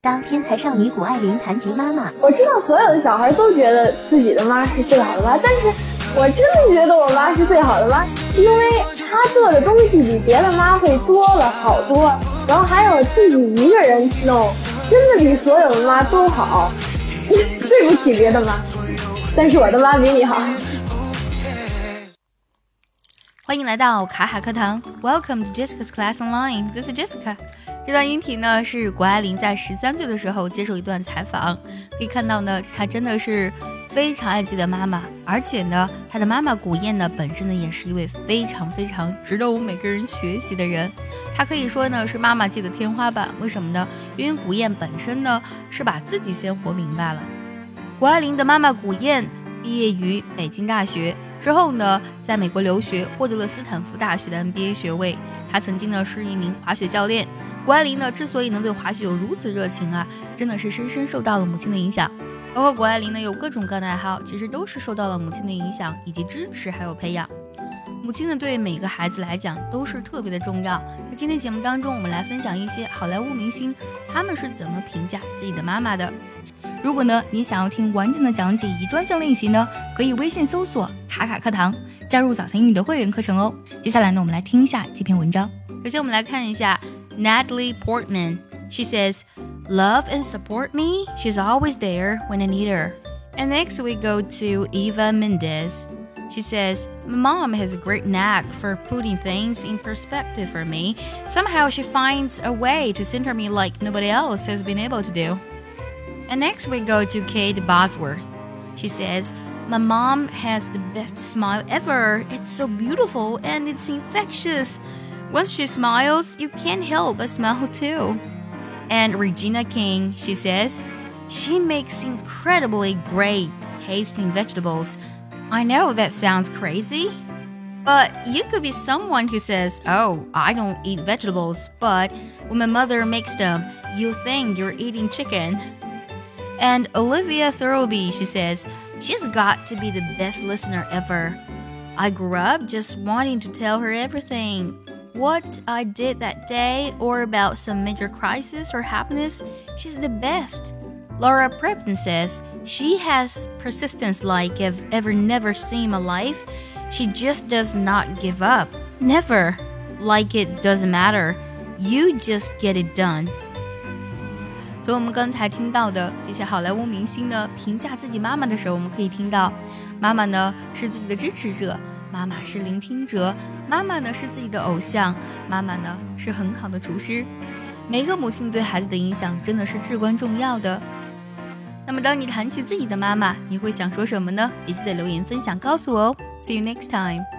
当天才少女谷爱凌谈及妈妈，我知道所有的小孩都觉得自己的妈是最好的妈，但是我真的觉得我妈是最好的妈，因为她做的东西比别的妈会多了好多，然后还有自己一个人弄，真的比所有的妈都好。对不起别的妈，但是我的妈比你好。欢迎来到卡卡课堂，Welcome to Jessica's Class Online. This is Jessica. 这段音频呢是谷爱凌在十三岁的时候接受一段采访，可以看到呢，她真的是非常爱自己的妈妈，而且呢，她的妈妈古燕呢本身呢也是一位非常非常值得我们每个人学习的人，她可以说呢是妈妈界的天花板。为什么呢？因为古燕本身呢是把自己先活明白了。谷爱凌的妈妈古燕毕业于北京大学之后呢，在美国留学，获得了斯坦福大学的 MBA 学位。她曾经呢是一名滑雪教练。谷爱凌呢，之所以能对滑雪有如此热情啊，真的是深深受到了母亲的影响。包括谷爱凌呢，有各种各样的爱好，其实都是受到了母亲的影响以及支持还有培养。母亲呢，对每个孩子来讲都是特别的重要。那今天节目当中，我们来分享一些好莱坞明星他们是怎么评价自己的妈妈的。如果呢，你想要听完整的讲解以及专项练习呢，可以微信搜索“卡卡课堂”，加入早餐英语的会员课程哦。接下来呢，我们来听一下这篇文章。首先，我们来看一下。Natalie Portman. She says, Love and support me. She's always there when I need her. And next we go to Eva Mendes. She says, My mom has a great knack for putting things in perspective for me. Somehow she finds a way to center me like nobody else has been able to do. And next we go to Kate Bosworth. She says, My mom has the best smile ever. It's so beautiful and it's infectious. Once she smiles, you can't help but smile too. And Regina King, she says, she makes incredibly great tasting vegetables. I know that sounds crazy, but you could be someone who says, Oh, I don't eat vegetables, but when my mother makes them, you think you're eating chicken. And Olivia Thirlby, she says, she's got to be the best listener ever. I grew up just wanting to tell her everything what I did that day or about some major crisis or happiness, she's the best. Laura Prepton says she has persistence like I've ever never seen in life. She just does not give up. Never. Like it doesn't matter. You just get it done. 从我们刚才听到的这些好莱坞明星呢评价自己妈妈的时候，我们可以听到，妈妈呢是自己的支持者，妈妈是聆听者，妈妈呢是自己的偶像，妈妈呢是很好的厨师。每个母亲对孩子的影响真的是至关重要的。那么，当你谈起自己的妈妈，你会想说什么呢？也记得留言分享告诉我哦。See you next time.